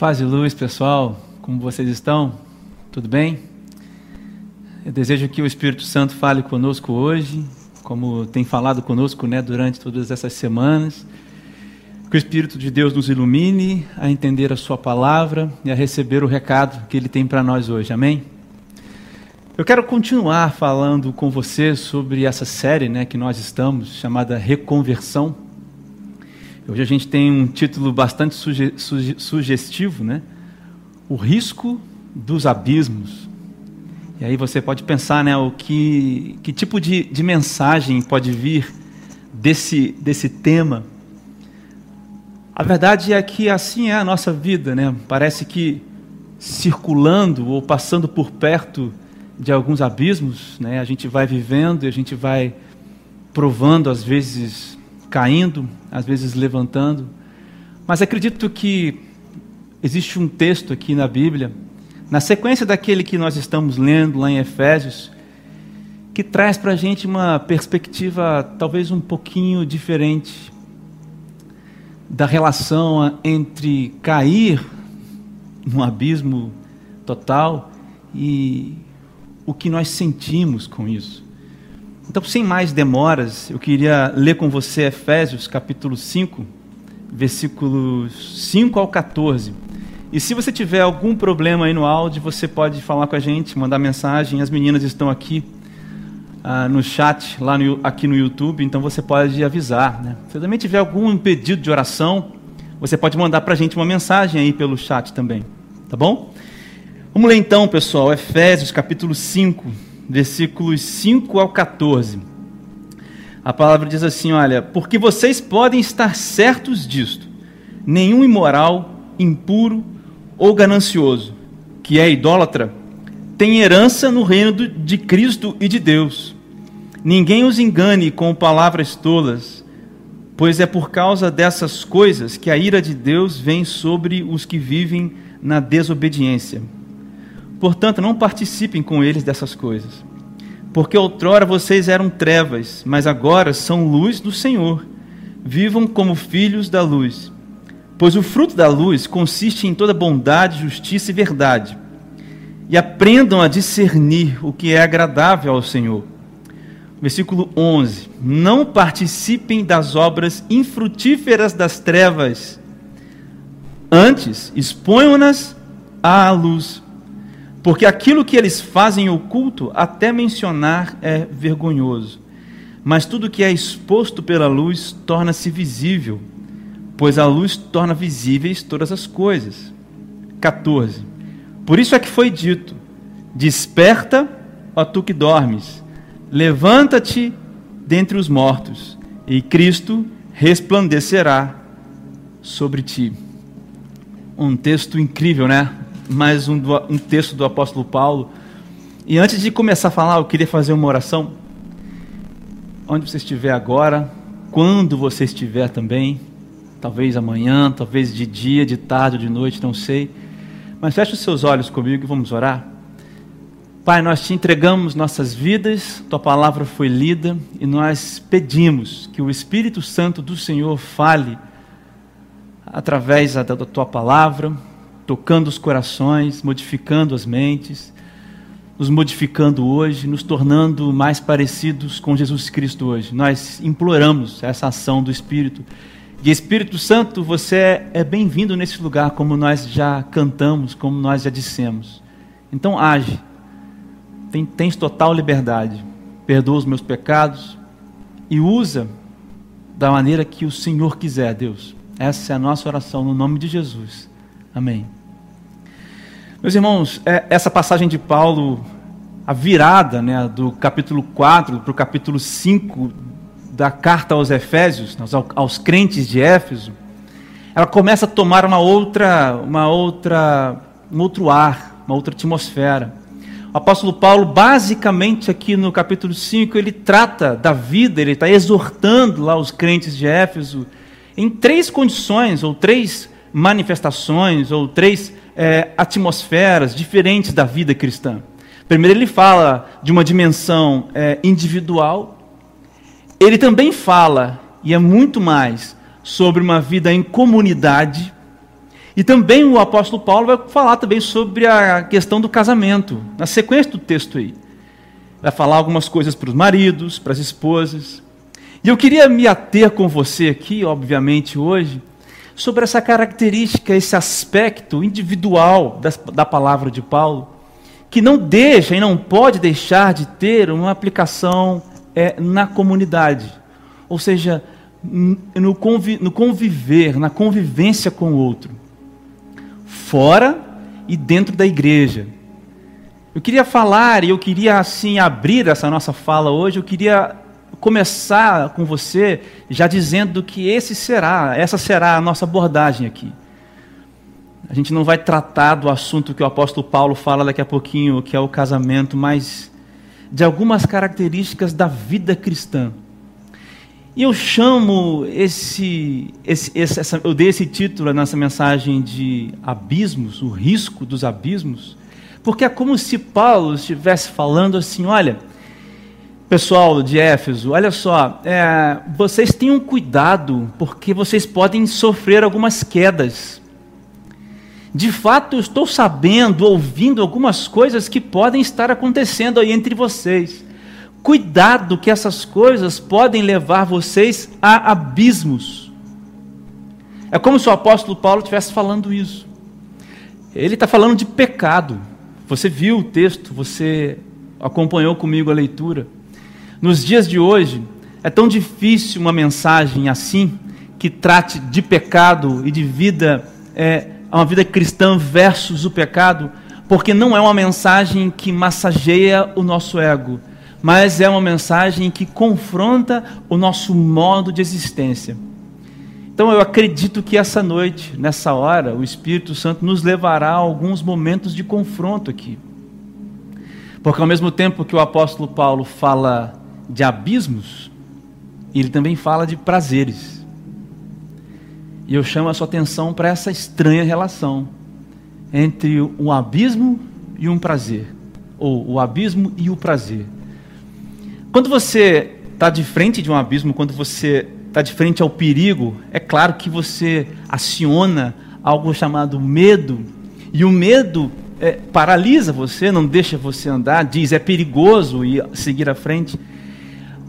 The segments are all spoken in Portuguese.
Paz e luz, pessoal. Como vocês estão? Tudo bem? Eu desejo que o Espírito Santo fale conosco hoje, como tem falado conosco né, durante todas essas semanas. Que o Espírito de Deus nos ilumine a entender a Sua palavra e a receber o recado que Ele tem para nós hoje. Amém? Eu quero continuar falando com você sobre essa série né, que nós estamos, chamada Reconversão. Hoje a gente tem um título bastante suge suge sugestivo, né? O risco dos abismos. E aí você pode pensar, né, o que, que tipo de, de mensagem pode vir desse, desse tema. A verdade é que assim é a nossa vida, né? Parece que circulando ou passando por perto de alguns abismos, né? A gente vai vivendo e a gente vai provando às vezes caindo, às vezes levantando. Mas acredito que existe um texto aqui na Bíblia, na sequência daquele que nós estamos lendo lá em Efésios, que traz para a gente uma perspectiva talvez um pouquinho diferente da relação entre cair num abismo total e o que nós sentimos com isso. Então, sem mais demoras, eu queria ler com você Efésios capítulo 5, versículos 5 ao 14. E se você tiver algum problema aí no áudio, você pode falar com a gente, mandar mensagem. As meninas estão aqui ah, no chat, lá no, aqui no YouTube, então você pode avisar. Né? Se também tiver algum pedido de oração, você pode mandar para a gente uma mensagem aí pelo chat também. Tá bom? Vamos ler então, pessoal, Efésios capítulo 5 versículos 5 ao 14. A palavra diz assim: Olha, porque vocês podem estar certos disto: nenhum imoral, impuro ou ganancioso, que é idólatra, tem herança no reino de Cristo e de Deus. Ninguém os engane com palavras tolas, pois é por causa dessas coisas que a ira de Deus vem sobre os que vivem na desobediência. Portanto, não participem com eles dessas coisas. Porque outrora vocês eram trevas, mas agora são luz do Senhor. Vivam como filhos da luz. Pois o fruto da luz consiste em toda bondade, justiça e verdade. E aprendam a discernir o que é agradável ao Senhor. Versículo 11: Não participem das obras infrutíferas das trevas, antes exponham-nas à luz porque aquilo que eles fazem oculto, até mencionar, é vergonhoso. Mas tudo que é exposto pela luz torna-se visível, pois a luz torna visíveis todas as coisas. 14. Por isso é que foi dito: Desperta, ó tu que dormes, levanta-te dentre os mortos, e Cristo resplandecerá sobre ti. Um texto incrível, né? Mais um, um texto do apóstolo Paulo. E antes de começar a falar, eu queria fazer uma oração. Onde você estiver agora, quando você estiver também, talvez amanhã, talvez de dia, de tarde, de noite, não sei. Mas feche os seus olhos comigo e vamos orar. Pai, nós te entregamos nossas vidas, tua palavra foi lida e nós pedimos que o Espírito Santo do Senhor fale através da tua palavra, tocando os corações, modificando as mentes, nos modificando hoje, nos tornando mais parecidos com Jesus Cristo hoje. Nós imploramos essa ação do Espírito. E Espírito Santo, você é bem-vindo nesse lugar, como nós já cantamos, como nós já dissemos. Então age, tens total liberdade, perdoa os meus pecados e usa da maneira que o Senhor quiser, Deus. Essa é a nossa oração no nome de Jesus. Amém. Meus irmãos, é, essa passagem de Paulo, a virada né, do capítulo 4 para o capítulo 5 da carta aos Efésios, aos, aos crentes de Éfeso, ela começa a tomar uma outra, uma outra, um outro ar, uma outra atmosfera. O apóstolo Paulo, basicamente aqui no capítulo 5, ele trata da vida, ele está exortando lá os crentes de Éfeso em três condições, ou três manifestações, ou três é, atmosferas diferentes da vida cristã. Primeiro, ele fala de uma dimensão é, individual, ele também fala, e é muito mais, sobre uma vida em comunidade, E também o apóstolo Paulo vai falar também sobre a questão do casamento, na sequência do texto aí. Vai falar algumas coisas para os maridos, para as esposas. E eu queria me ater com você aqui, obviamente, hoje, sobre essa característica, esse aspecto individual da, da palavra de Paulo, que não deixa e não pode deixar de ter uma aplicação é, na comunidade. Ou seja, no, convi no conviver, na convivência com o outro, fora e dentro da igreja. Eu queria falar e eu queria assim abrir essa nossa fala hoje. Eu queria começar com você já dizendo que esse será, essa será a nossa abordagem aqui. A gente não vai tratar do assunto que o apóstolo Paulo fala daqui a pouquinho, que é o casamento, mas de algumas características da vida cristã. E eu chamo esse, esse, essa, eu dei esse título nessa mensagem de abismos, o risco dos abismos, porque é como se Paulo estivesse falando assim: olha, pessoal de Éfeso, olha só, é, vocês tenham cuidado, porque vocês podem sofrer algumas quedas. De fato, eu estou sabendo, ouvindo algumas coisas que podem estar acontecendo aí entre vocês. Cuidado, que essas coisas podem levar vocês a abismos. É como se o apóstolo Paulo estivesse falando isso. Ele está falando de pecado. Você viu o texto, você acompanhou comigo a leitura. Nos dias de hoje, é tão difícil uma mensagem assim, que trate de pecado e de vida, é, uma vida cristã versus o pecado, porque não é uma mensagem que massageia o nosso ego, mas é uma mensagem que confronta o nosso modo de existência. Então eu acredito que essa noite, nessa hora, o Espírito Santo nos levará a alguns momentos de confronto aqui. Porque ao mesmo tempo que o apóstolo Paulo fala de abismos, ele também fala de prazeres. E eu chamo a sua atenção para essa estranha relação entre um abismo e um prazer, ou o abismo e o prazer. Quando você está de frente de um abismo, quando você está de frente ao perigo, é claro que você aciona algo chamado medo, e o medo é, paralisa você, não deixa você andar, diz é perigoso e seguir à frente.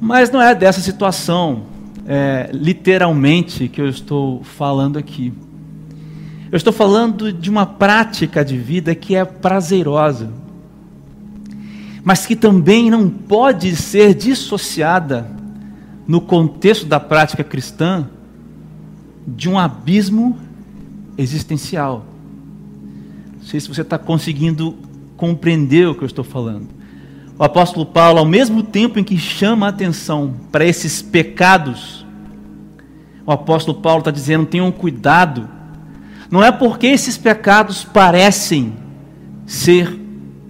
Mas não é dessa situação, é, literalmente, que eu estou falando aqui. Eu estou falando de uma prática de vida que é prazerosa, mas que também não pode ser dissociada no contexto da prática cristã de um abismo existencial. Não sei se você está conseguindo compreender o que eu estou falando o apóstolo Paulo, ao mesmo tempo em que chama a atenção para esses pecados, o apóstolo Paulo está dizendo: tenham cuidado. Não é porque esses pecados parecem ser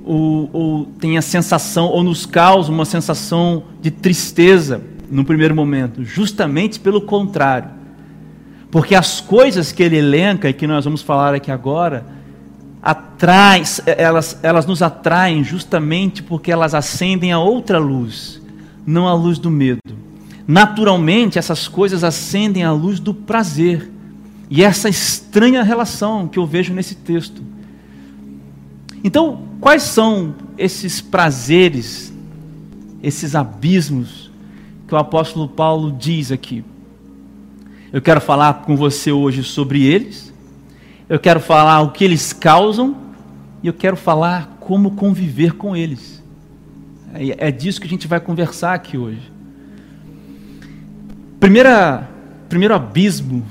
ou, ou tem a sensação, ou nos causam uma sensação de tristeza no primeiro momento, justamente pelo contrário. Porque as coisas que ele elenca e que nós vamos falar aqui agora, atrai, elas, elas nos atraem justamente porque elas acendem a outra luz, não a luz do medo. Naturalmente, essas coisas acendem a luz do prazer. E essa estranha relação que eu vejo nesse texto. Então, quais são esses prazeres, esses abismos que o apóstolo Paulo diz aqui? Eu quero falar com você hoje sobre eles eu quero falar o que eles causam e eu quero falar como conviver com eles. É, é disso que a gente vai conversar aqui hoje. Primeira, primeiro abismo,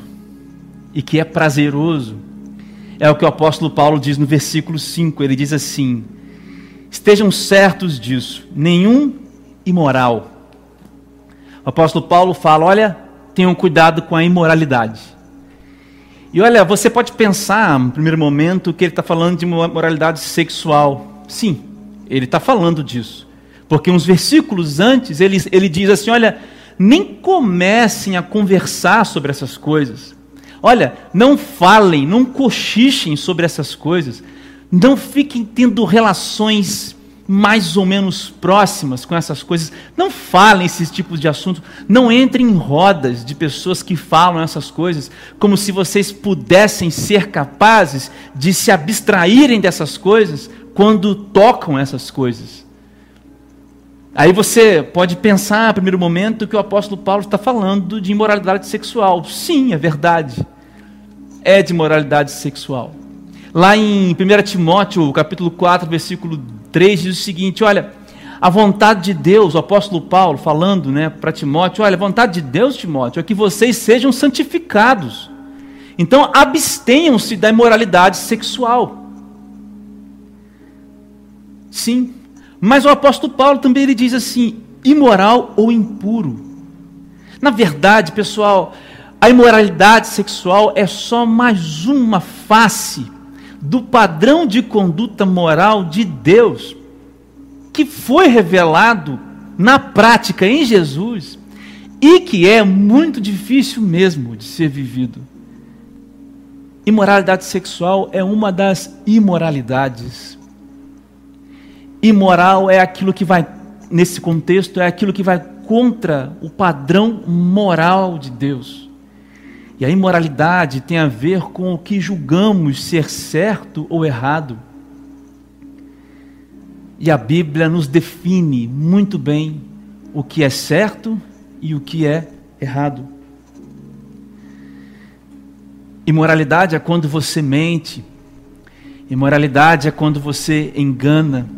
e que é prazeroso, é o que o apóstolo Paulo diz no versículo 5. Ele diz assim: Estejam certos disso, nenhum imoral. O apóstolo Paulo fala: Olha, tenham cuidado com a imoralidade. E olha, você pode pensar, no primeiro momento, que ele está falando de uma moralidade sexual. Sim, ele está falando disso. Porque uns versículos antes, ele, ele diz assim: olha, nem comecem a conversar sobre essas coisas. Olha, não falem, não cochichem sobre essas coisas. Não fiquem tendo relações mais ou menos próximas com essas coisas, não falem esses tipos de assuntos, não entrem em rodas de pessoas que falam essas coisas, como se vocês pudessem ser capazes de se abstraírem dessas coisas quando tocam essas coisas. Aí você pode pensar, a primeiro momento, que o apóstolo Paulo está falando de imoralidade sexual. Sim, é verdade. É de moralidade sexual. Lá em 1 Timóteo, capítulo 4, versículo 3, diz o seguinte: olha, a vontade de Deus, o apóstolo Paulo falando né, para Timóteo: olha, a vontade de Deus, Timóteo, é que vocês sejam santificados. Então, abstenham-se da imoralidade sexual. Sim, mas o apóstolo Paulo também ele diz assim: imoral ou impuro. Na verdade, pessoal, a imoralidade sexual é só mais uma face do padrão de conduta moral de Deus, que foi revelado na prática em Jesus e que é muito difícil mesmo de ser vivido. Imoralidade sexual é uma das imoralidades. Imoral é aquilo que vai, nesse contexto, é aquilo que vai contra o padrão moral de Deus. E a imoralidade tem a ver com o que julgamos ser certo ou errado. E a Bíblia nos define muito bem o que é certo e o que é errado. Imoralidade é quando você mente. Imoralidade é quando você engana.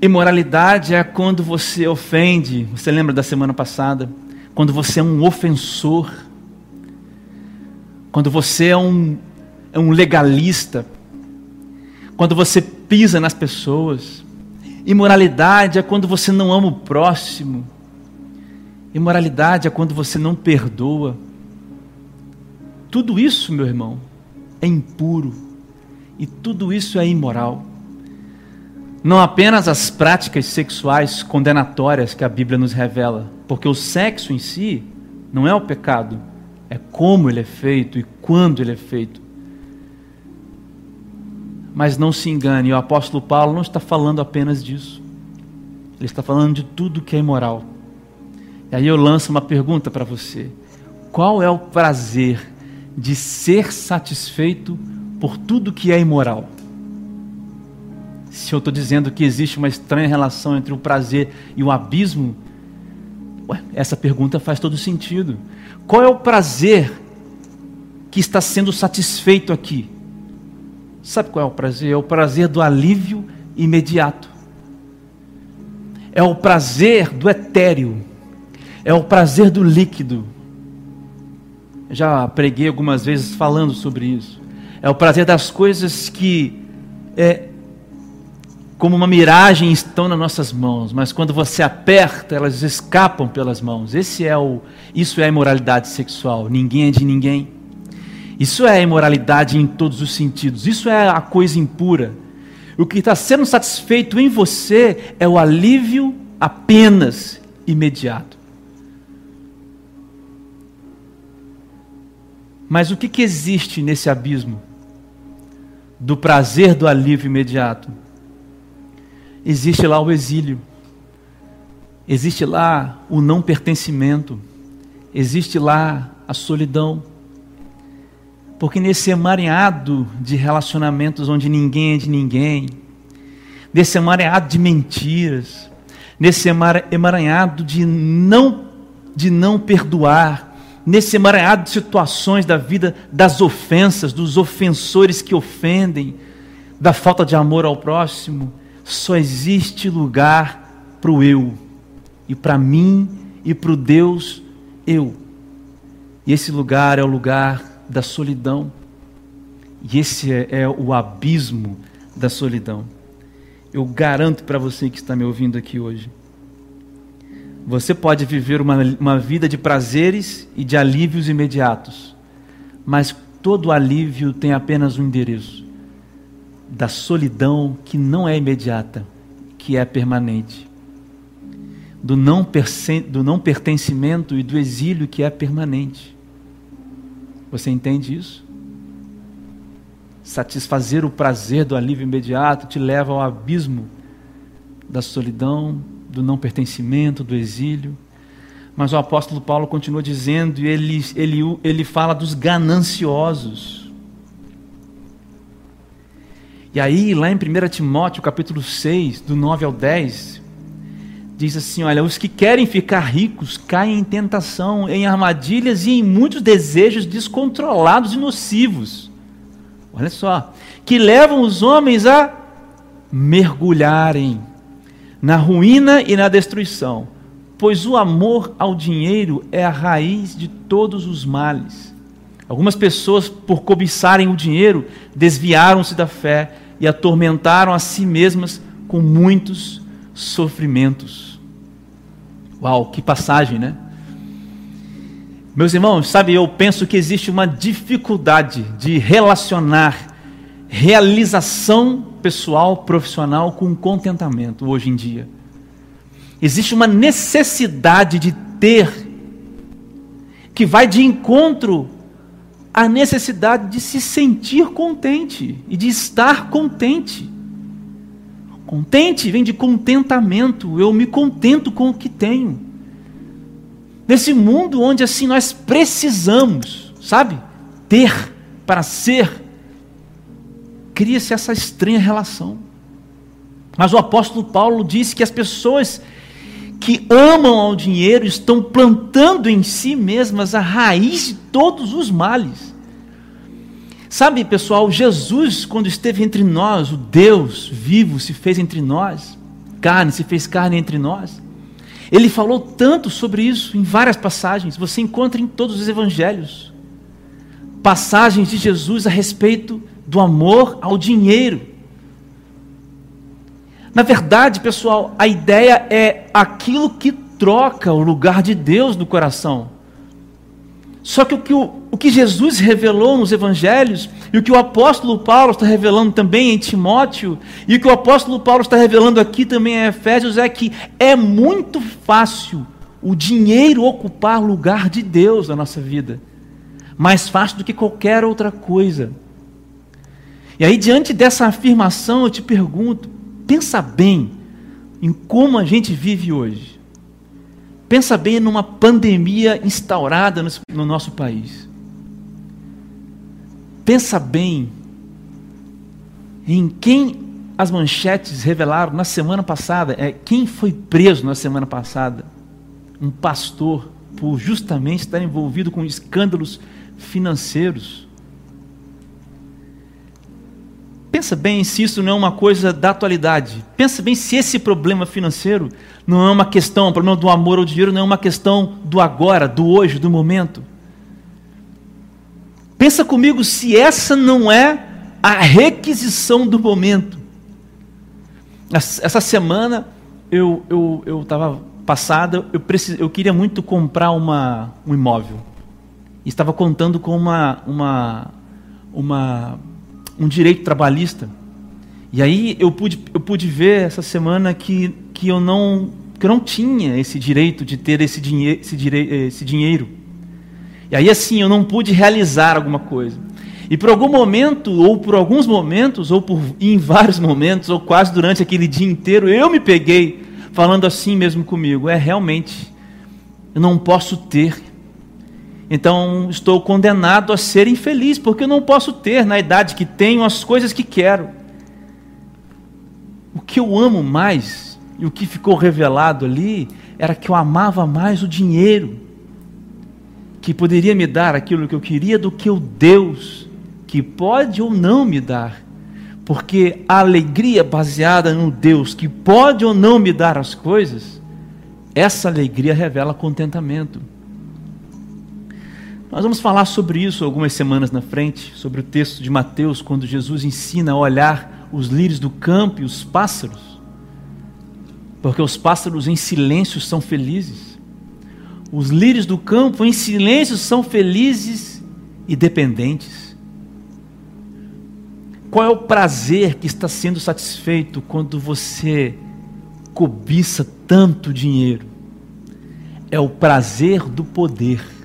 Imoralidade é quando você ofende. Você lembra da semana passada? Quando você é um ofensor quando você é um, é um legalista, quando você pisa nas pessoas. Imoralidade é quando você não ama o próximo. Imoralidade é quando você não perdoa. Tudo isso, meu irmão, é impuro. E tudo isso é imoral. Não apenas as práticas sexuais condenatórias que a Bíblia nos revela, porque o sexo em si não é o pecado, é como ele é feito e quando ele é feito. Mas não se engane, o apóstolo Paulo não está falando apenas disso. Ele está falando de tudo que é imoral. E aí eu lanço uma pergunta para você: qual é o prazer de ser satisfeito por tudo que é imoral? Se eu estou dizendo que existe uma estranha relação entre o prazer e o abismo, ué, essa pergunta faz todo sentido. Qual é o prazer que está sendo satisfeito aqui? Sabe qual é o prazer? É o prazer do alívio imediato. É o prazer do etéreo. É o prazer do líquido. Já preguei algumas vezes falando sobre isso. É o prazer das coisas que é, como uma miragem estão nas nossas mãos, mas quando você aperta, elas escapam pelas mãos. Esse é o, isso é a imoralidade sexual. Ninguém é de ninguém. Isso é a imoralidade em todos os sentidos. Isso é a coisa impura. O que está sendo satisfeito em você é o alívio apenas imediato. Mas o que, que existe nesse abismo do prazer do alívio imediato? Existe lá o exílio, existe lá o não pertencimento, existe lá a solidão. Porque nesse emaranhado de relacionamentos onde ninguém é de ninguém, nesse emaranhado de mentiras, nesse emaranhado de não de não perdoar, nesse emaranhado de situações da vida das ofensas, dos ofensores que ofendem, da falta de amor ao próximo, só existe lugar para o eu, e para mim e para o Deus eu. E esse lugar é o lugar da solidão, e esse é, é o abismo da solidão. Eu garanto para você que está me ouvindo aqui hoje. Você pode viver uma, uma vida de prazeres e de alívios imediatos, mas todo alívio tem apenas um endereço da solidão que não é imediata, que é permanente, do não, do não pertencimento e do exílio que é permanente. Você entende isso? Satisfazer o prazer do alívio imediato te leva ao abismo da solidão, do não pertencimento, do exílio. Mas o apóstolo Paulo continua dizendo, e ele, ele, ele fala dos gananciosos. E aí, lá em 1 Timóteo, capítulo 6, do 9 ao 10, diz assim: Olha, os que querem ficar ricos caem em tentação, em armadilhas e em muitos desejos descontrolados e nocivos. Olha só, que levam os homens a mergulharem na ruína e na destruição, pois o amor ao dinheiro é a raiz de todos os males. Algumas pessoas, por cobiçarem o dinheiro, desviaram-se da fé e atormentaram a si mesmas com muitos sofrimentos. Uau, que passagem, né? Meus irmãos, sabe, eu penso que existe uma dificuldade de relacionar realização pessoal, profissional com contentamento hoje em dia. Existe uma necessidade de ter que vai de encontro à necessidade de se sentir contente e de estar contente. Contente vem de contentamento, eu me contento com o que tenho. Nesse mundo onde assim nós precisamos, sabe? Ter para ser cria-se essa estranha relação. Mas o apóstolo Paulo disse que as pessoas que amam ao dinheiro estão plantando em si mesmas a raiz de todos os males. Sabe, pessoal, Jesus, quando esteve entre nós, o Deus vivo se fez entre nós, carne se fez carne entre nós. Ele falou tanto sobre isso em várias passagens, você encontra em todos os evangelhos. Passagens de Jesus a respeito do amor ao dinheiro. Na verdade, pessoal, a ideia é aquilo que troca o lugar de Deus no coração. Só que o que, o, o que Jesus revelou nos evangelhos, e o que o apóstolo Paulo está revelando também em Timóteo, e o que o apóstolo Paulo está revelando aqui também em Efésios, é que é muito fácil o dinheiro ocupar lugar de Deus na nossa vida. Mais fácil do que qualquer outra coisa. E aí, diante dessa afirmação, eu te pergunto: pensa bem em como a gente vive hoje. Pensa bem numa pandemia instaurada no nosso país. Pensa bem em quem as manchetes revelaram na semana passada, é quem foi preso na semana passada? Um pastor por justamente estar envolvido com escândalos financeiros. Pensa bem se isso não é uma coisa da atualidade. Pensa bem se esse problema financeiro não é uma questão, o problema do amor ao dinheiro não é uma questão do agora, do hoje, do momento. Pensa comigo se essa não é a requisição do momento. Essa semana eu eu estava passada, eu, precis, eu queria muito comprar uma, um imóvel. Estava contando com uma, uma, uma um direito trabalhista. E aí eu pude, eu pude ver essa semana que, que, eu não, que eu não tinha esse direito de ter esse, dinhe esse, direi esse dinheiro. E aí assim, eu não pude realizar alguma coisa. E por algum momento, ou por alguns momentos, ou por em vários momentos, ou quase durante aquele dia inteiro, eu me peguei falando assim mesmo comigo: é realmente, eu não posso ter então estou condenado a ser infeliz, porque eu não posso ter, na idade que tenho, as coisas que quero. O que eu amo mais, e o que ficou revelado ali, era que eu amava mais o dinheiro, que poderia me dar aquilo que eu queria, do que o Deus, que pode ou não me dar. Porque a alegria baseada no Deus, que pode ou não me dar as coisas, essa alegria revela contentamento. Nós vamos falar sobre isso algumas semanas na frente, sobre o texto de Mateus, quando Jesus ensina a olhar os lírios do campo e os pássaros. Porque os pássaros em silêncio são felizes. Os lírios do campo em silêncio são felizes e dependentes. Qual é o prazer que está sendo satisfeito quando você cobiça tanto dinheiro? É o prazer do poder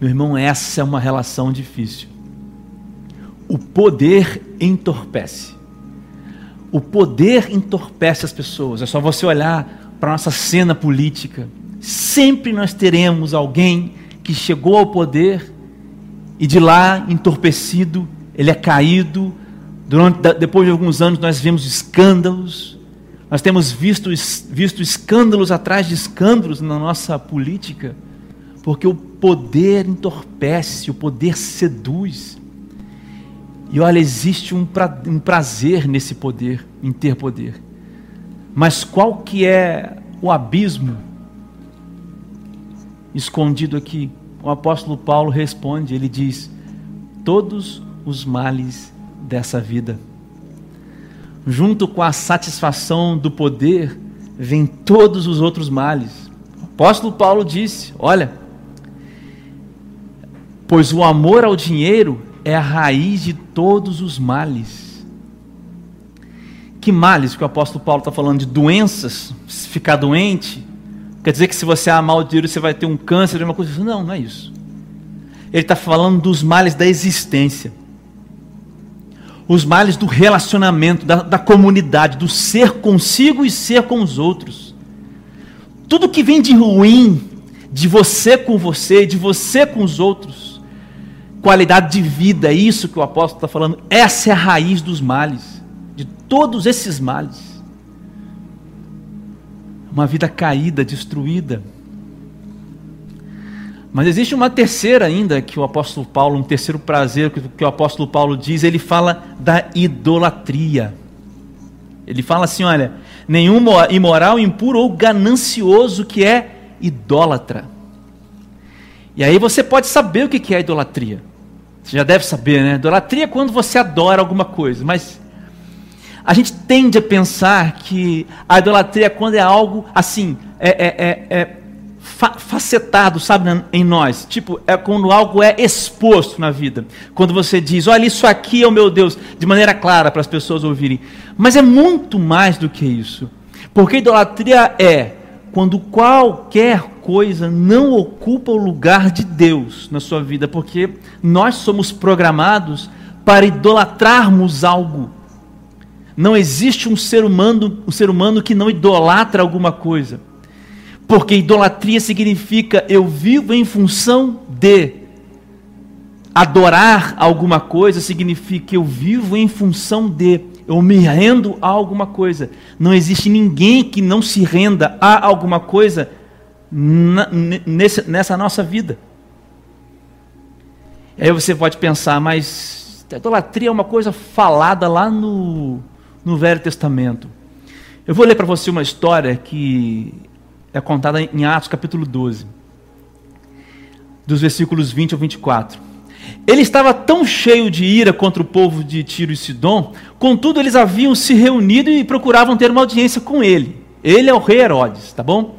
meu irmão, essa é uma relação difícil. O poder entorpece. o poder entorpece as pessoas. É só você olhar para a nossa cena política. Sempre nós teremos alguém que chegou ao poder e de lá, entorpecido, ele é caído. Durante, depois de alguns anos, nós vemos escândalos. Nós temos visto, visto escândalos atrás de escândalos na nossa política, porque o poder entorpece, o poder seduz. E olha, existe um, pra, um prazer nesse poder, em ter poder. Mas qual que é o abismo escondido aqui? O apóstolo Paulo responde, ele diz: todos os males dessa vida. Junto com a satisfação do poder, vem todos os outros males. O apóstolo Paulo disse: Olha, pois o amor ao dinheiro é a raiz de todos os males. Que males que o apóstolo Paulo está falando de doenças? Ficar doente? Quer dizer que se você amar o dinheiro você vai ter um câncer, uma coisa assim? Não, não é isso. Ele está falando dos males da existência. Os males do relacionamento, da, da comunidade, do ser consigo e ser com os outros. Tudo que vem de ruim, de você com você, de você com os outros, qualidade de vida, é isso que o apóstolo está falando. Essa é a raiz dos males, de todos esses males. Uma vida caída, destruída. Mas existe uma terceira ainda que o apóstolo Paulo, um terceiro prazer que o apóstolo Paulo diz, ele fala da idolatria. Ele fala assim: olha, nenhum imoral, impuro ou ganancioso que é idólatra. E aí você pode saber o que é idolatria. Você já deve saber, né? Idolatria é quando você adora alguma coisa, mas a gente tende a pensar que a idolatria é quando é algo assim, é, é, é, é fa facetado, sabe, em nós. Tipo, é quando algo é exposto na vida. Quando você diz, olha, isso aqui é o meu Deus, de maneira clara para as pessoas ouvirem. Mas é muito mais do que isso. Porque idolatria é quando qualquer coisa não ocupa o lugar de Deus na sua vida, porque nós somos programados para idolatrarmos algo. Não existe um ser humano, um ser humano que não idolatra alguma coisa. Porque idolatria significa eu vivo em função de adorar alguma coisa significa eu vivo em função de eu me rendo a alguma coisa. Não existe ninguém que não se renda a alguma coisa na, nesse, nessa nossa vida. Aí você pode pensar, mas a idolatria é uma coisa falada lá no, no Velho Testamento. Eu vou ler para você uma história que é contada em Atos capítulo 12, dos versículos 20 ao 24. Ele estava tão cheio de ira contra o povo de Tiro e Sidom, contudo eles haviam se reunido e procuravam ter uma audiência com ele. Ele é o rei Herodes, tá bom?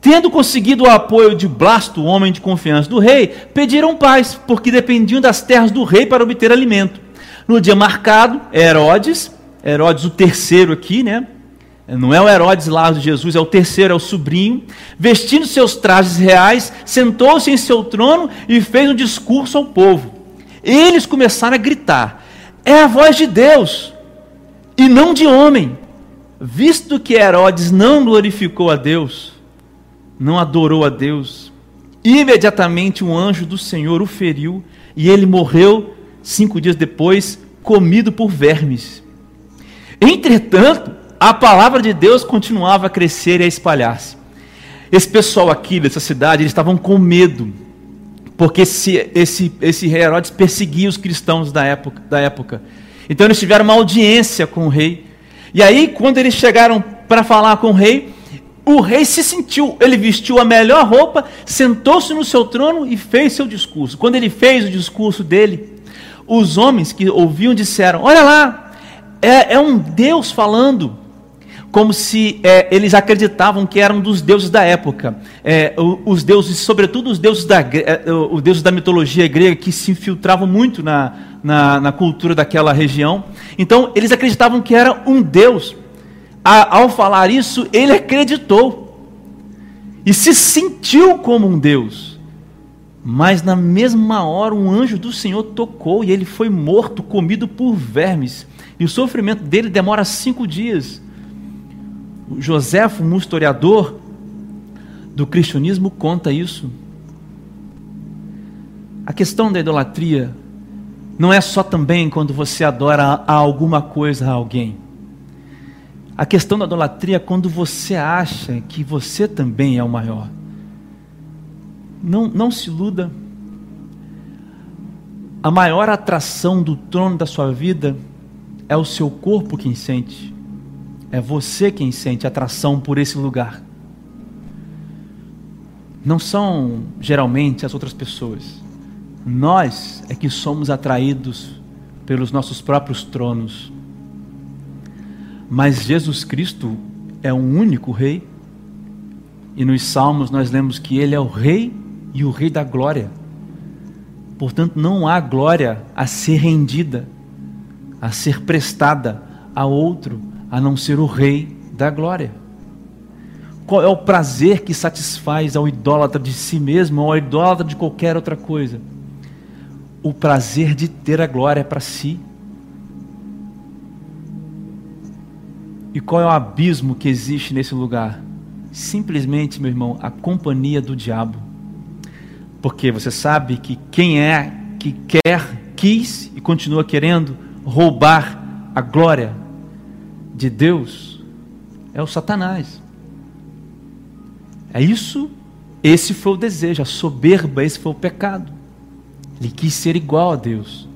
Tendo conseguido o apoio de Blasto, homem de confiança do rei, pediram paz, porque dependiam das terras do rei para obter alimento. No dia marcado, Herodes, Herodes o terceiro aqui, né? Não é o Herodes lá de Jesus, é o terceiro, é o sobrinho. Vestindo seus trajes reais, sentou-se em seu trono e fez um discurso ao povo. Eles começaram a gritar: É a voz de Deus e não de homem. Visto que Herodes não glorificou a Deus, não adorou a Deus, imediatamente um anjo do Senhor o feriu e ele morreu cinco dias depois, comido por vermes. Entretanto, a palavra de Deus continuava a crescer e a espalhar-se. Esse pessoal aqui dessa cidade, eles estavam com medo, porque esse, esse, esse rei Herodes perseguia os cristãos da época, da época. Então eles tiveram uma audiência com o rei. E aí, quando eles chegaram para falar com o rei, o rei se sentiu, ele vestiu a melhor roupa, sentou-se no seu trono e fez seu discurso. Quando ele fez o discurso dele, os homens que ouviam disseram: Olha lá, é, é um Deus falando como se é, eles acreditavam que eram dos deuses da época. É, os deuses, sobretudo os deuses da, é, os deuses da mitologia grega, que se infiltravam muito na, na, na cultura daquela região. Então, eles acreditavam que era um deus. A, ao falar isso, ele acreditou e se sentiu como um deus. Mas na mesma hora, um anjo do Senhor tocou e ele foi morto, comido por vermes. E o sofrimento dele demora cinco dias. Joséfo, um historiador do cristianismo, conta isso. A questão da idolatria não é só também quando você adora a alguma coisa a alguém. A questão da idolatria é quando você acha que você também é o maior. Não, não se iluda. A maior atração do trono da sua vida é o seu corpo quem sente. É você quem sente atração por esse lugar. Não são geralmente as outras pessoas. Nós é que somos atraídos pelos nossos próprios tronos. Mas Jesus Cristo é um único Rei. E nos Salmos nós lemos que Ele é o Rei e o Rei da glória. Portanto, não há glória a ser rendida, a ser prestada a outro, a não ser o Rei da glória. Qual é o prazer que satisfaz ao idólatra de si mesmo ou ao idólatra de qualquer outra coisa? O prazer de ter a glória para si. E qual é o abismo que existe nesse lugar? Simplesmente, meu irmão, a companhia do diabo. Porque você sabe que quem é que quer, quis e continua querendo roubar a glória de Deus é o Satanás. É isso, esse foi o desejo, a soberba, esse foi o pecado. Ele quis ser igual a Deus.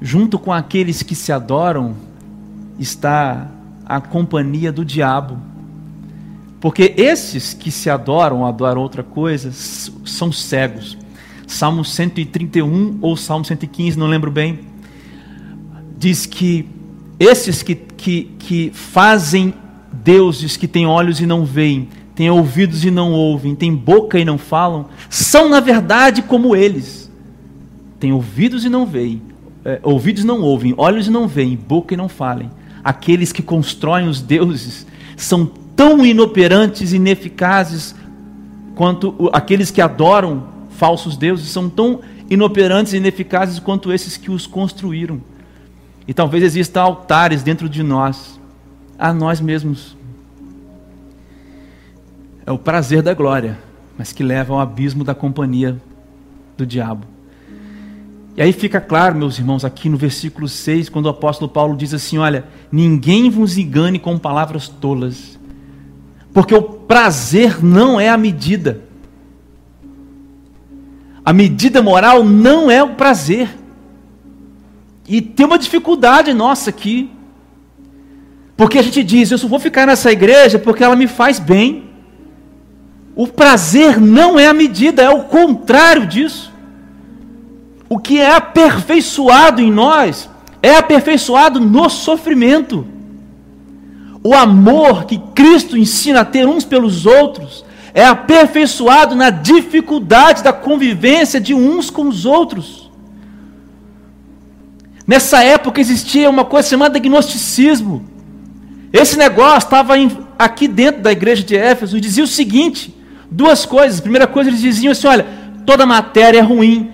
Junto com aqueles que se adoram, está a companhia do diabo. Porque esses que se adoram, adoram outra coisa, são cegos. Salmo 131 ou Salmo 115, não lembro bem, diz que esses que, que, que fazem deuses que têm olhos e não veem, têm ouvidos e não ouvem, têm boca e não falam, são na verdade como eles. Têm ouvidos e não veem, é, ouvidos não ouvem, olhos e não veem, boca e não falem aqueles que constroem os deuses são tão inoperantes e ineficazes quanto aqueles que adoram falsos deuses são tão inoperantes e ineficazes quanto esses que os construíram. E talvez existam altares dentro de nós, a nós mesmos. É o prazer da glória, mas que leva ao abismo da companhia do diabo. E aí fica claro, meus irmãos, aqui no versículo 6, quando o apóstolo Paulo diz assim: Olha, ninguém vos engane com palavras tolas, porque o prazer não é a medida. A medida moral não é o prazer. E tem uma dificuldade nossa aqui. Porque a gente diz, eu só vou ficar nessa igreja porque ela me faz bem. O prazer não é a medida, é o contrário disso. O que é aperfeiçoado em nós é aperfeiçoado no sofrimento. O amor que Cristo ensina a ter uns pelos outros é aperfeiçoado na dificuldade da convivência de uns com os outros. Nessa época existia uma coisa chamada gnosticismo. Esse negócio estava aqui dentro da igreja de Éfeso e dizia o seguinte: duas coisas. A primeira coisa, eles diziam assim: olha, toda matéria é ruim,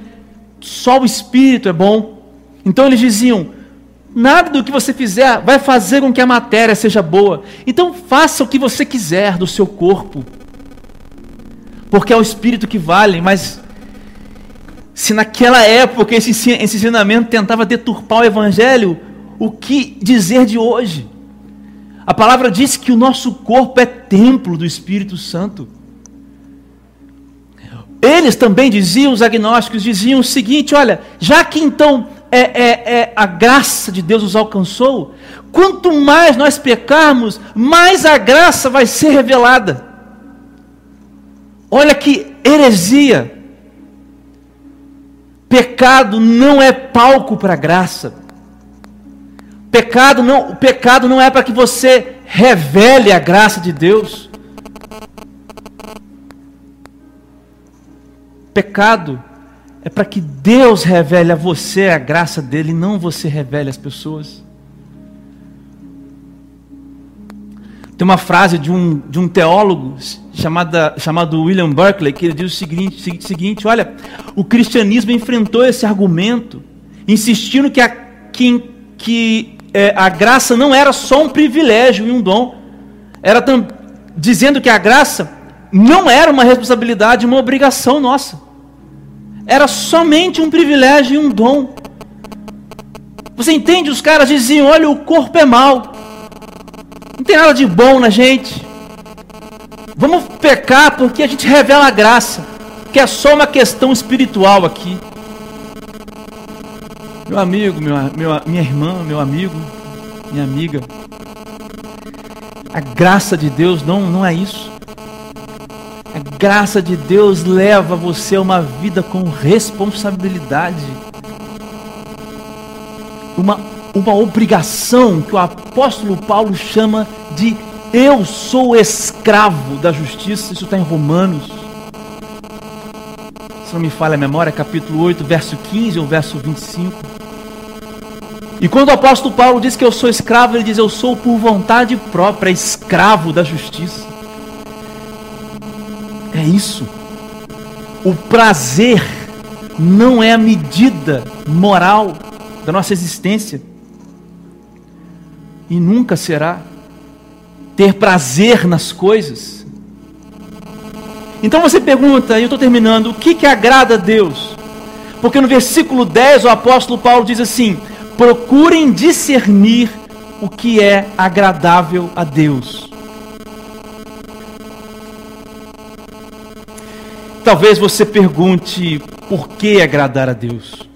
só o espírito é bom. Então eles diziam: nada do que você fizer vai fazer com que a matéria seja boa. Então faça o que você quiser do seu corpo, porque é o espírito que vale. Mas se naquela época esse, ensinamento tentava deturpar o evangelho, o que dizer de hoje? A palavra diz que o nosso corpo é templo do Espírito Santo. Eles também diziam, os agnósticos diziam o seguinte: olha, já que então é, é, é, a graça de Deus os alcançou, quanto mais nós pecarmos, mais a graça vai ser revelada. Olha que heresia. Pecado não é palco para graça. Pecado não, o pecado não é para que você revele a graça de Deus. Pecado é para que Deus revele a você a graça dele, não você revele às pessoas. Tem uma frase de um, de um teólogo chamada, chamado William Berkeley que ele diz o seguinte, seguinte: olha, o cristianismo enfrentou esse argumento, insistindo que, a, que, que é, a graça não era só um privilégio e um dom, era tam, dizendo que a graça não era uma responsabilidade, uma obrigação nossa. Era somente um privilégio e um dom. Você entende? Os caras diziam: olha, o corpo é mau. Não tem nada de bom na gente. Vamos pecar porque a gente revela a graça. Que é só uma questão espiritual aqui. Meu amigo, meu, meu, minha irmã, meu amigo, minha amiga. A graça de Deus não, não é isso. A graça de Deus leva você a uma vida com responsabilidade. Uma, uma obrigação que o apóstolo Paulo chama de eu sou escravo da justiça. Isso está em Romanos. Se não me falha a memória, capítulo 8, verso 15 ou verso 25. E quando o apóstolo Paulo diz que eu sou escravo, ele diz: Eu sou por vontade própria, escravo da justiça. É isso. O prazer não é a medida moral da nossa existência. E nunca será. Ter prazer nas coisas. Então você pergunta, e eu estou terminando, o que, que agrada a Deus? Porque no versículo 10 o apóstolo Paulo diz assim: procurem discernir o que é agradável a Deus. Talvez você pergunte por que agradar a Deus.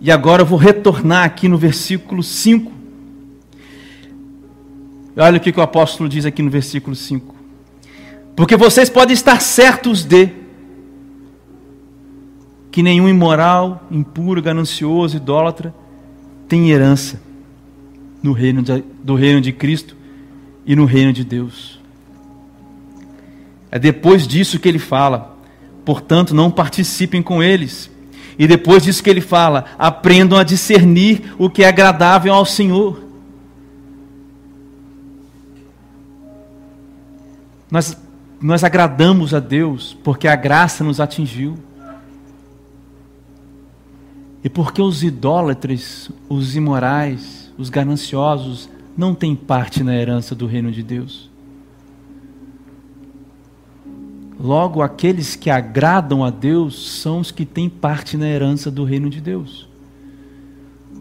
E agora eu vou retornar aqui no versículo 5. Olha o que o apóstolo diz aqui no versículo 5. Porque vocês podem estar certos de que nenhum imoral, impuro, ganancioso, idólatra tem herança no reino de, do reino de Cristo e no reino de Deus. É depois disso que ele fala, portanto, não participem com eles. E depois disso que ele fala, aprendam a discernir o que é agradável ao Senhor. Nós, nós agradamos a Deus porque a graça nos atingiu. E porque os idólatras, os imorais, os gananciosos não têm parte na herança do reino de Deus. Logo, aqueles que agradam a Deus são os que têm parte na herança do reino de Deus.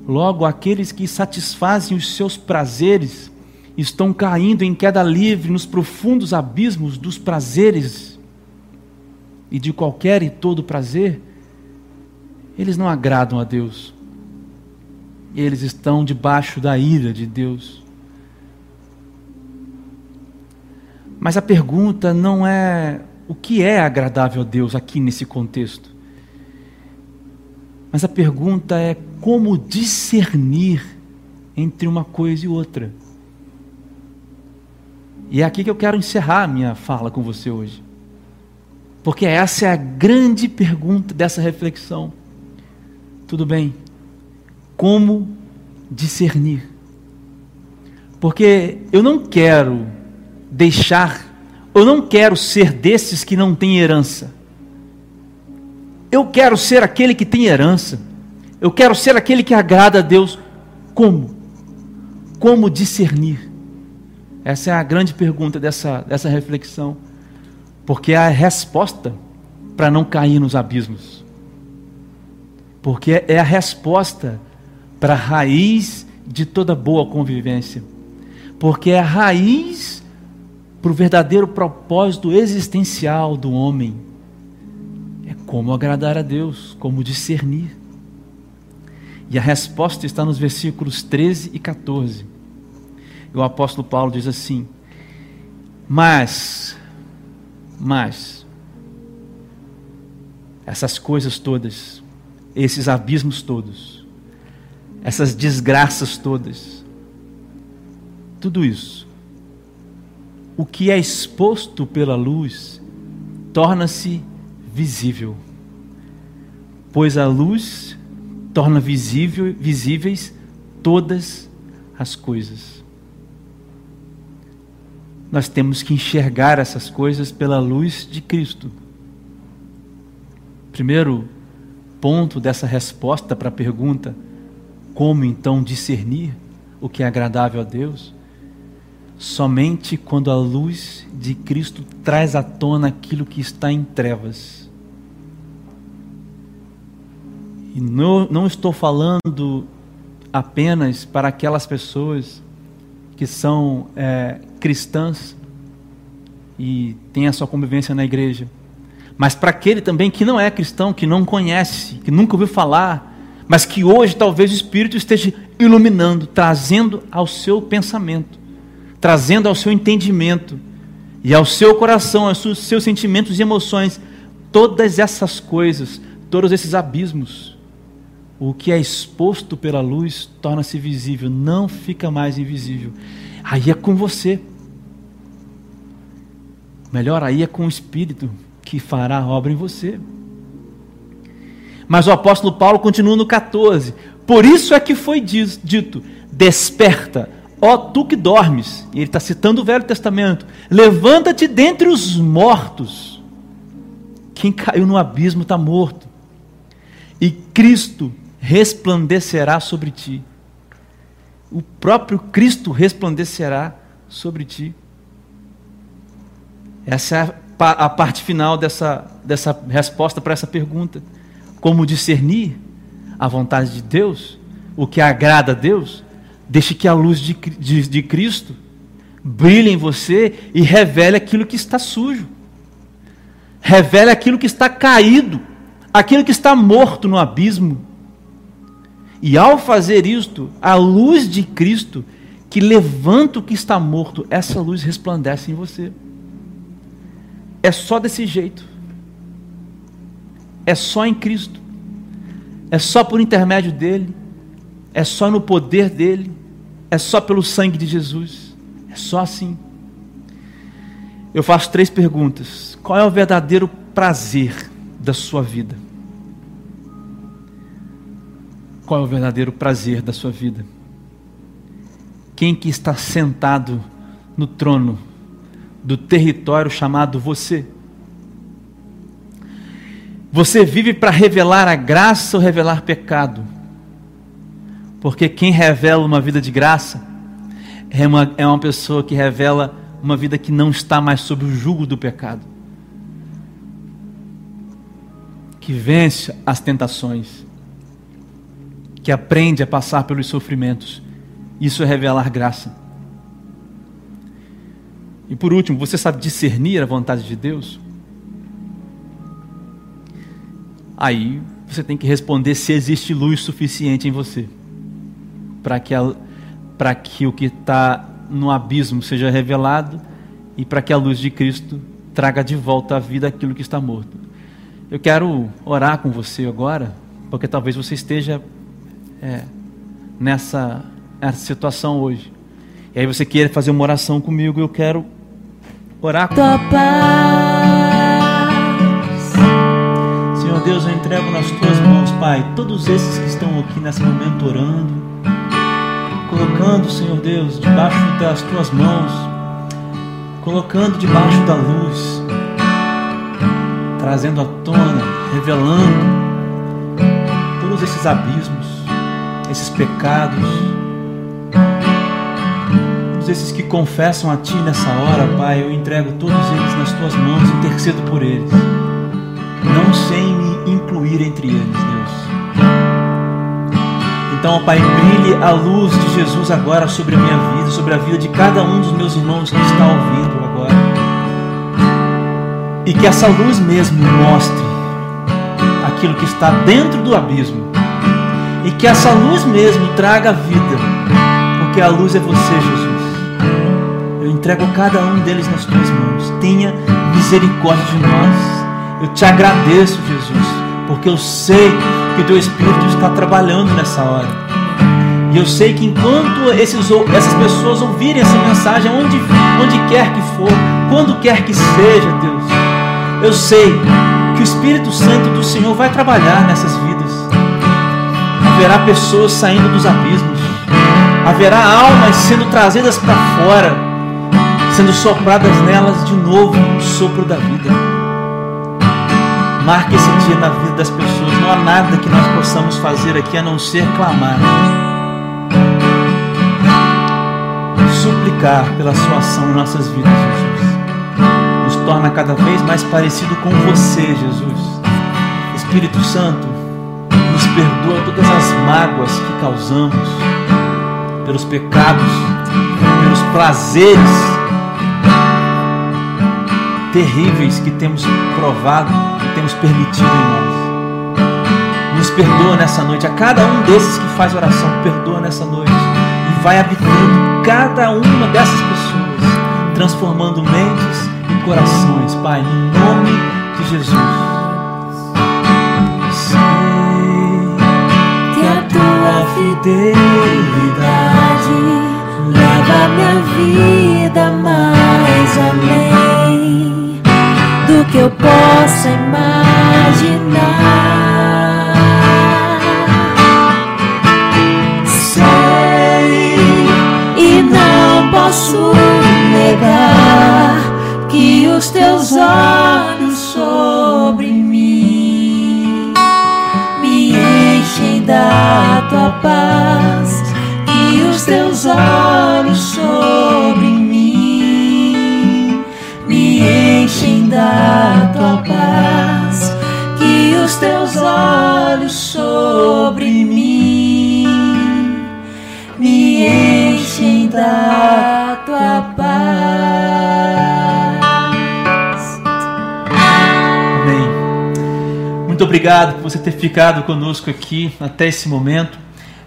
Logo, aqueles que satisfazem os seus prazeres estão caindo em queda livre nos profundos abismos dos prazeres e de qualquer e todo prazer eles não agradam a Deus. Eles estão debaixo da ira de Deus. Mas a pergunta não é o que é agradável a Deus aqui nesse contexto. Mas a pergunta é como discernir entre uma coisa e outra. E é aqui que eu quero encerrar a minha fala com você hoje. Porque essa é a grande pergunta dessa reflexão. Tudo bem. Como discernir? Porque eu não quero deixar, eu não quero ser desses que não têm herança. Eu quero ser aquele que tem herança. Eu quero ser aquele que agrada a Deus. Como? Como discernir? Essa é a grande pergunta dessa, dessa reflexão. Porque é a resposta para não cair nos abismos porque é a resposta para a raiz de toda boa convivência, porque é a raiz para o verdadeiro propósito existencial do homem. É como agradar a Deus, como discernir. E a resposta está nos versículos 13 e 14. E o apóstolo Paulo diz assim: Mas, mas, essas coisas todas, esses abismos todos, essas desgraças todas, tudo isso, o que é exposto pela luz torna-se visível, pois a luz torna visível, visíveis todas as coisas. Nós temos que enxergar essas coisas pela luz de Cristo. Primeiro, ponto dessa resposta para a pergunta: como então discernir o que é agradável a Deus? Somente quando a luz de Cristo traz à tona aquilo que está em trevas. E não, não estou falando apenas para aquelas pessoas que são é, cristãs e têm a sua convivência na igreja, mas para aquele também que não é cristão, que não conhece, que nunca ouviu falar, mas que hoje talvez o Espírito esteja iluminando, trazendo ao seu pensamento, trazendo ao seu entendimento e ao seu coração, aos seus sentimentos e emoções, todas essas coisas, todos esses abismos. O que é exposto pela luz torna-se visível, não fica mais invisível. Aí é com você. Melhor, aí é com o Espírito que fará a obra em você. Mas o apóstolo Paulo continua no 14. Por isso é que foi dito: desperta, ó tu que dormes. E ele está citando o Velho Testamento: levanta-te dentre os mortos. Quem caiu no abismo está morto. E Cristo resplandecerá sobre ti. O próprio Cristo resplandecerá sobre ti. Essa é a parte final dessa, dessa resposta para essa pergunta. Como discernir a vontade de Deus, o que agrada a Deus? Deixe que a luz de, de, de Cristo brilhe em você e revele aquilo que está sujo, revele aquilo que está caído, aquilo que está morto no abismo. E ao fazer isto, a luz de Cristo, que levanta o que está morto, essa luz resplandece em você. É só desse jeito. É só em Cristo. É só por intermédio dele. É só no poder dele. É só pelo sangue de Jesus. É só assim. Eu faço três perguntas. Qual é o verdadeiro prazer da sua vida? Qual é o verdadeiro prazer da sua vida? Quem que está sentado no trono do território chamado você. Você vive para revelar a graça ou revelar pecado? Porque quem revela uma vida de graça é uma, é uma pessoa que revela uma vida que não está mais sob o jugo do pecado, que vence as tentações, que aprende a passar pelos sofrimentos. Isso é revelar graça. E por último, você sabe discernir a vontade de Deus? Aí você tem que responder se existe luz suficiente em você para que, para que o que está no abismo seja revelado e para que a luz de Cristo traga de volta à vida aquilo que está morto. Eu quero orar com você agora, porque talvez você esteja é, nessa, nessa situação hoje. E aí você queira fazer uma oração comigo, eu quero orar. Paz. Senhor Deus, eu entrego nas tuas mãos, Pai, todos esses que estão aqui nesse momento orando, colocando, Senhor Deus, debaixo das tuas mãos, colocando debaixo da luz, trazendo à tona, revelando todos esses abismos, esses pecados todos esses que confessam a Ti nessa hora, Pai, eu entrego todos eles nas Tuas mãos, intercedo por eles. Não sem me incluir entre eles, Deus. Então, Pai, brilhe a luz de Jesus agora sobre a minha vida, sobre a vida de cada um dos meus irmãos que está ouvindo agora. E que essa luz mesmo mostre aquilo que está dentro do abismo. E que essa luz mesmo traga vida, porque a luz é você, Jesus. Eu entrego cada um deles nas tuas mãos. Tenha misericórdia de nós. Eu te agradeço, Jesus, porque eu sei que o teu Espírito está trabalhando nessa hora. E eu sei que enquanto esses, essas pessoas ouvirem essa mensagem, onde, onde quer que for, quando quer que seja, Deus, eu sei que o Espírito Santo do Senhor vai trabalhar nessas vidas. Haverá pessoas saindo dos abismos, haverá almas sendo trazidas para fora sendo sopradas nelas de novo o sopro da vida. Marque esse dia na vida das pessoas. Não há nada que nós possamos fazer aqui a não ser clamar. Suplicar pela sua ação em nossas vidas, Jesus. Nos torna cada vez mais parecido com você, Jesus. Espírito Santo, nos perdoa todas as mágoas que causamos, pelos pecados, pelos prazeres terríveis que temos provado, que temos permitido em nós. Nos perdoa nessa noite, a cada um desses que faz oração, perdoa nessa noite e vai habitando cada uma dessas pessoas, transformando mentes e corações, Pai, em nome de Jesus. fidelidade leva minha vida mais além do que eu possa imaginar. Sei e não posso negar que os teus olhos sobre mim me enchem da tua paz, teus olhos sobre mim me enchem da tua paz, que os teus olhos sobre mim me enchem da tua paz. Amém. Muito obrigado por você ter ficado conosco aqui até esse momento.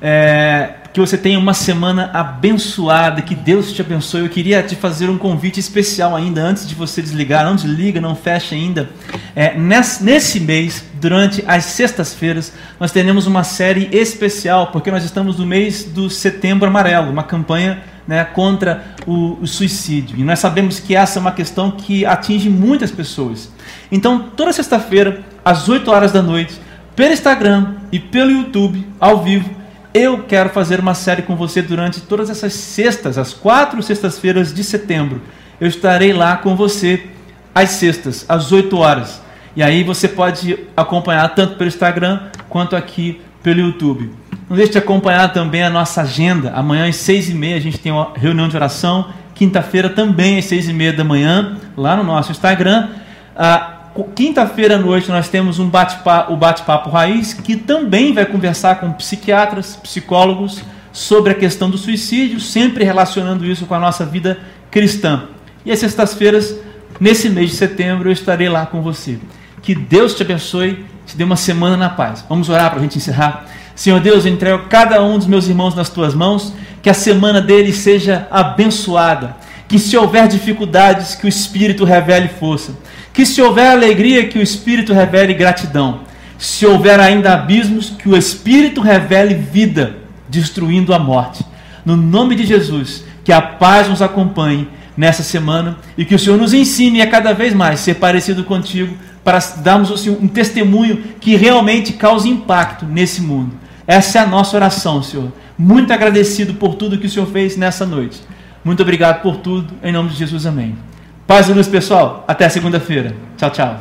É, que você tenha uma semana abençoada, que Deus te abençoe. Eu queria te fazer um convite especial ainda, antes de você desligar. Não desliga, não fecha ainda. É, nesse, nesse mês, durante as sextas-feiras, nós teremos uma série especial, porque nós estamos no mês do Setembro Amarelo, uma campanha né, contra o, o, suicídio. E nós sabemos que essa é uma questão que atinge muitas pessoas. Então, toda sexta-feira, às 8 horas da noite, pelo Instagram e pelo YouTube, ao vivo, eu quero fazer uma série com você durante todas essas sextas, as quatro sextas-feiras de setembro. Eu estarei lá com você às sextas, às 8 horas. E aí você pode acompanhar tanto pelo Instagram quanto aqui pelo YouTube. Não deixe de acompanhar também a nossa agenda. Amanhã às seis e meia a gente tem uma reunião de oração. Quinta-feira também às seis e meia da manhã, lá no nosso Instagram. Ah, Quinta-feira à noite nós temos um bate-papo, o bate-papo raiz, que também vai conversar com psiquiatras, psicólogos sobre a questão do suicídio, sempre relacionando isso com a nossa vida cristã. E às sextas-feiras, nesse mês de setembro, eu estarei lá com você. Que Deus te abençoe, te dê uma semana na paz. Vamos orar para a gente encerrar. Senhor Deus, eu entrego cada um dos meus irmãos nas tuas mãos, que a semana deles seja abençoada. Que se houver dificuldades, que o Espírito revele força que se houver alegria, que o Espírito revele gratidão. Se houver ainda abismos, que o Espírito revele vida, destruindo a morte. No nome de Jesus, que a paz nos acompanhe nessa semana e que o Senhor nos ensine a cada vez mais ser parecido contigo para darmos assim, um testemunho que realmente cause impacto nesse mundo. Essa é a nossa oração, Senhor. Muito agradecido por tudo que o Senhor fez nessa noite. Muito obrigado por tudo. Em nome de Jesus, amém. Paz e luz, pessoal. Até segunda-feira. Tchau, tchau.